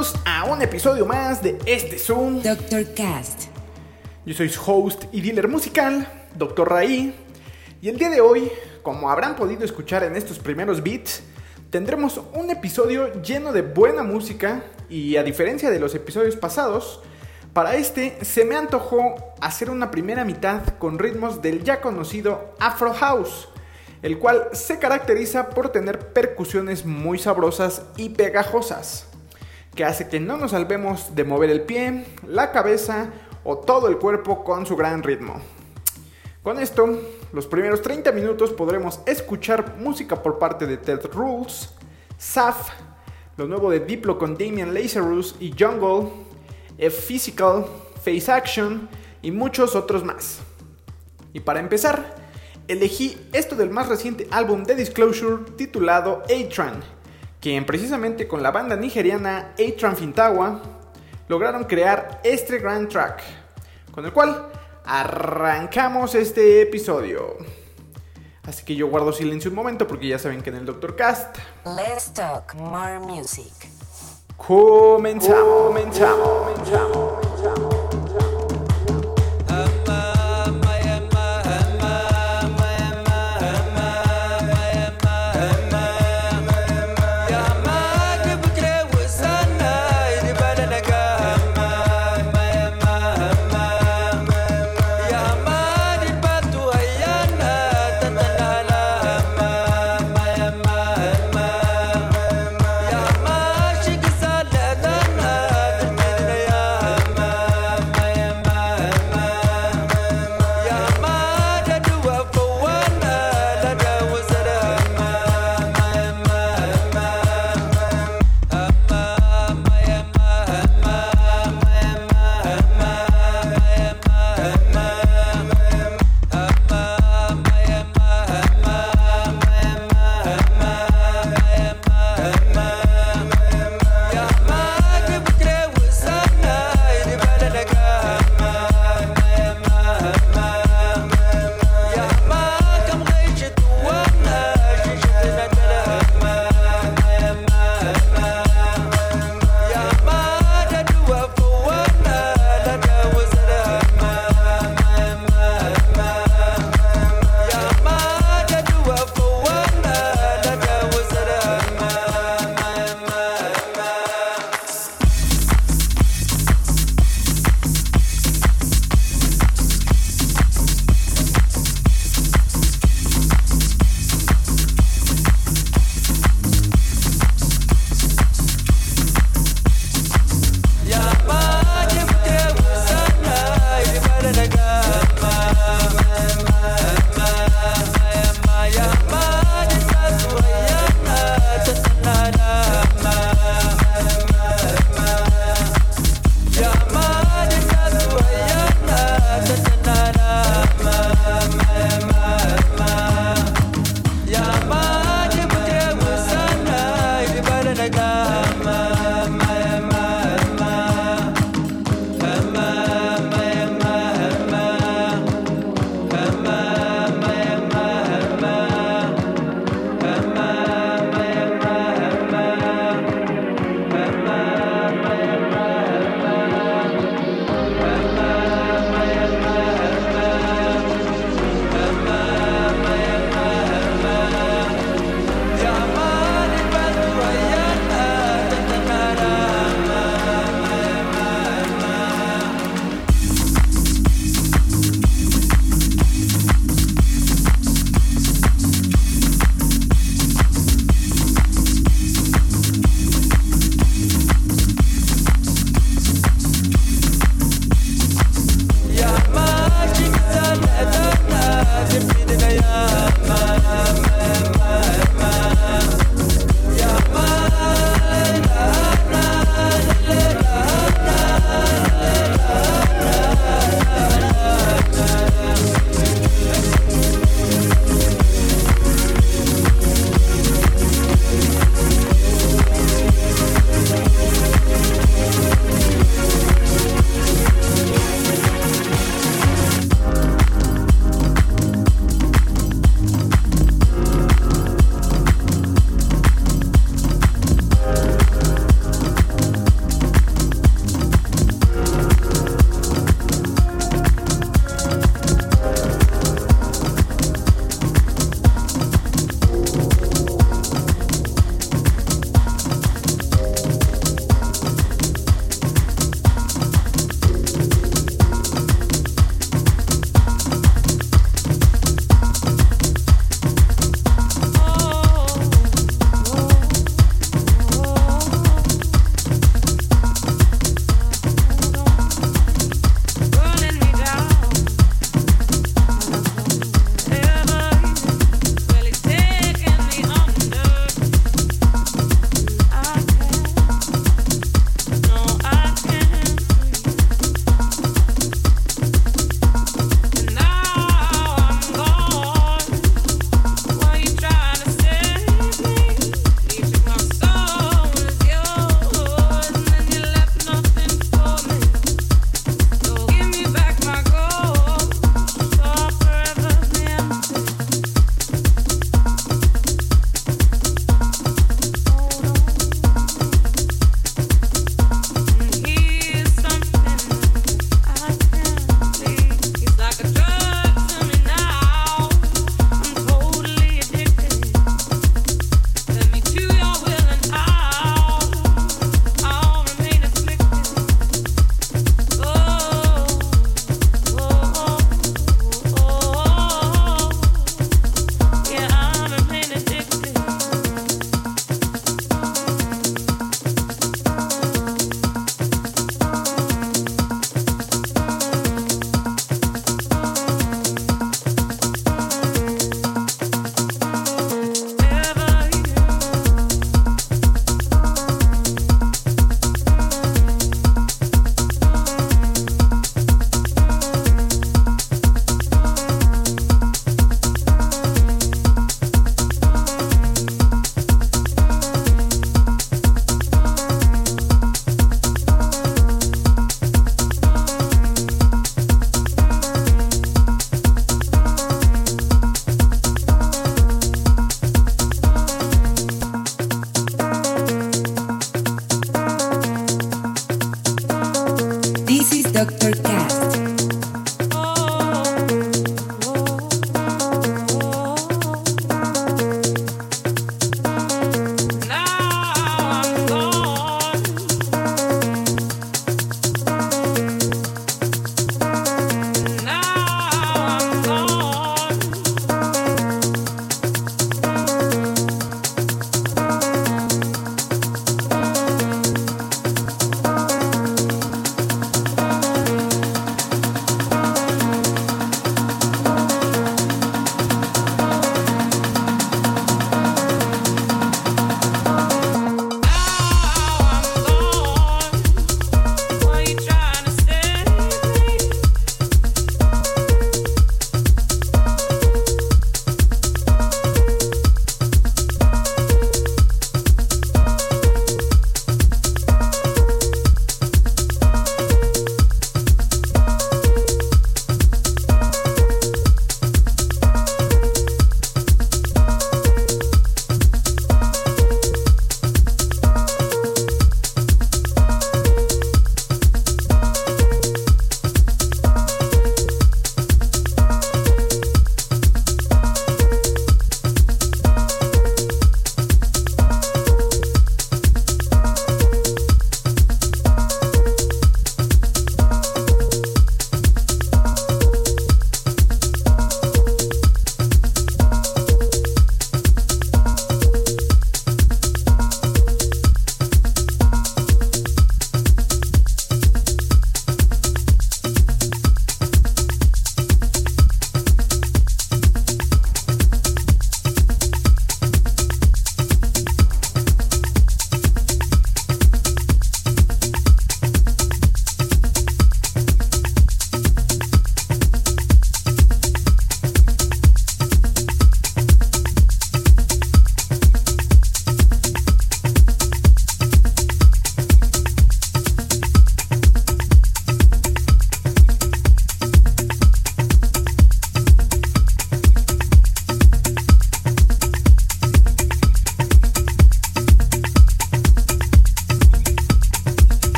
Bienvenidos a un episodio más de este Zoom. Dr. Cast. Yo soy host y dealer musical, Dr. Raí. Y el día de hoy, como habrán podido escuchar en estos primeros beats, tendremos un episodio lleno de buena música y a diferencia de los episodios pasados, para este se me antojó hacer una primera mitad con ritmos del ya conocido Afro House, el cual se caracteriza por tener percusiones muy sabrosas y pegajosas, que hace que no nos salvemos de mover el pie, la cabeza o todo el cuerpo con su gran ritmo. Con esto, los primeros 30 minutos podremos escuchar música por parte de Ted Rules, Saf, lo nuevo de Diplo con Damian Lazarus y Jungle, F Physical, Face Action y muchos otros más. Y para empezar, elegí esto del más reciente álbum de Disclosure titulado A-Tran, quien precisamente con la banda nigeriana A-Tran Fintawa lograron crear este gran track, con el cual arrancamos este episodio. Así que yo guardo silencio un momento porque ya saben que en el Doctor Cast Let's talk more music. comenzamos, comenzamos, comenzamos.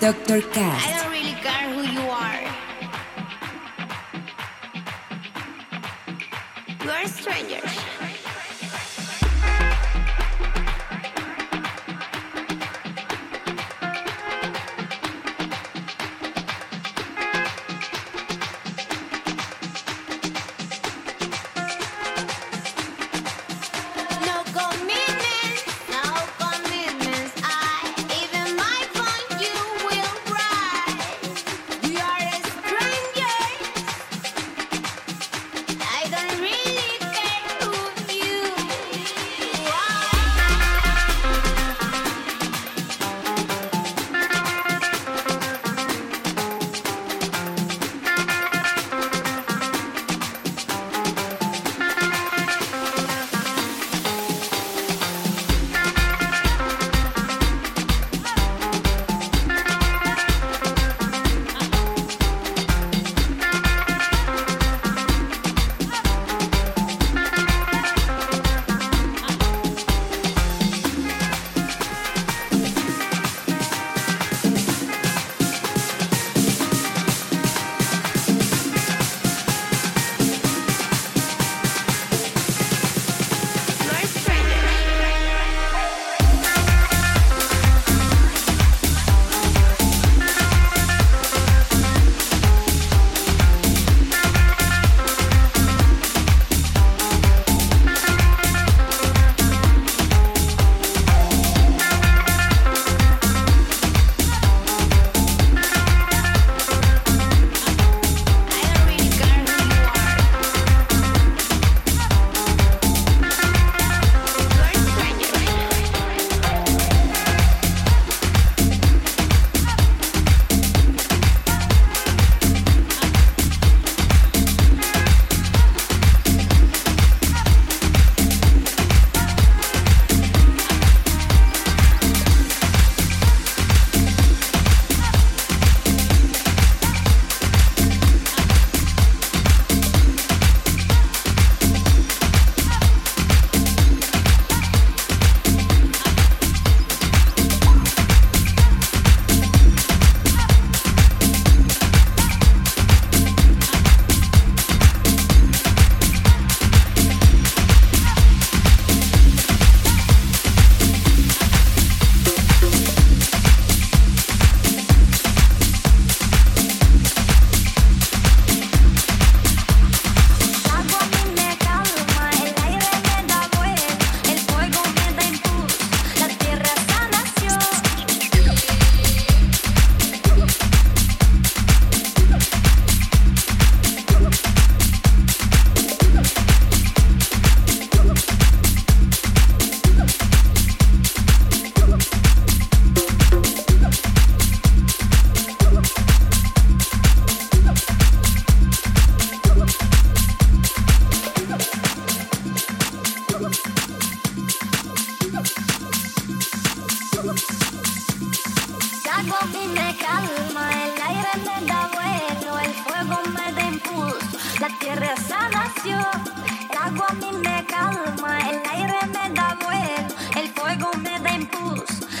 Dr. Cast.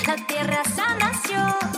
La tierra sanación.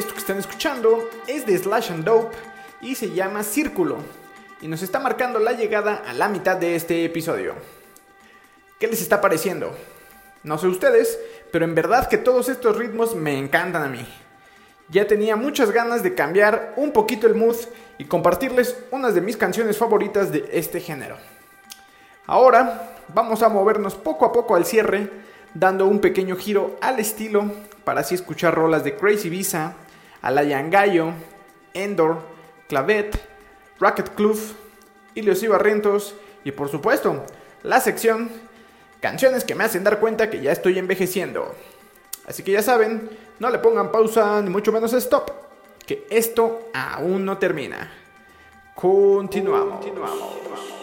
Esto que están escuchando es de Slash and Dope y se llama Círculo. Y nos está marcando la llegada a la mitad de este episodio. ¿Qué les está pareciendo? No sé ustedes, pero en verdad que todos estos ritmos me encantan a mí. Ya tenía muchas ganas de cambiar un poquito el mood y compartirles unas de mis canciones favoritas de este género. Ahora vamos a movernos poco a poco al cierre, dando un pequeño giro al estilo para así escuchar rolas de Crazy Visa, Alayan Gallo, Endor, Clavet, Racket Club, Ilios Barrientos y por supuesto la sección Canciones que me hacen dar cuenta que ya estoy envejeciendo. Así que ya saben, no le pongan pausa ni mucho menos stop, que esto aún no termina. Continuamos. Círculo,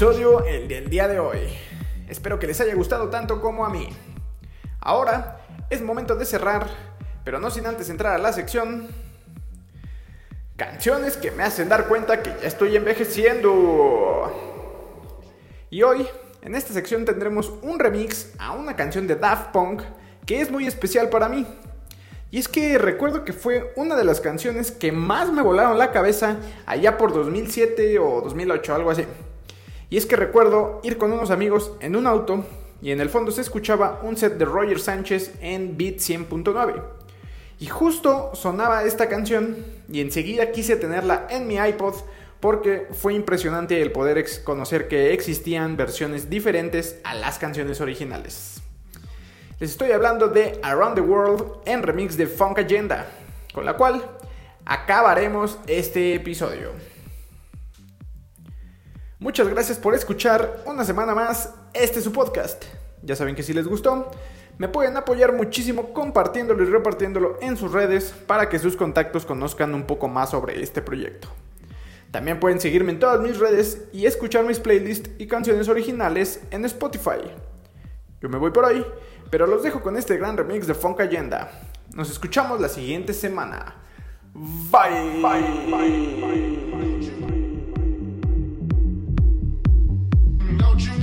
el del día de hoy. Espero que les haya gustado tanto como a mí. Ahora es momento de cerrar, pero no sin antes entrar a la sección Canciones que me hacen dar cuenta que ya estoy envejeciendo. Y hoy, en esta sección tendremos un remix a una canción de Daft Punk que es muy especial para mí. Y es que recuerdo que fue una de las canciones que más me volaron la cabeza allá por 2007 o 2008, algo así. Y es que recuerdo ir con unos amigos en un auto y en el fondo se escuchaba un set de Roger Sánchez en beat 100.9. Y justo sonaba esta canción y enseguida quise tenerla en mi iPod porque fue impresionante el poder conocer que existían versiones diferentes a las canciones originales. Les estoy hablando de Around the World en remix de Funk Agenda. con la cual acabaremos este episodio. Muchas gracias por escuchar una semana más este su podcast. Ya saben que si les gustó, me pueden apoyar muchísimo compartiéndolo y repartiéndolo en sus redes para que sus contactos conozcan un poco más sobre este proyecto. También pueden seguirme en todas mis redes y escuchar mis playlists y canciones originales en Spotify. Yo me voy por hoy, pero los dejo con este gran remix de Funk Agenda. Nos escuchamos la siguiente semana. Bye. Bye. Bye. Bye. Don't you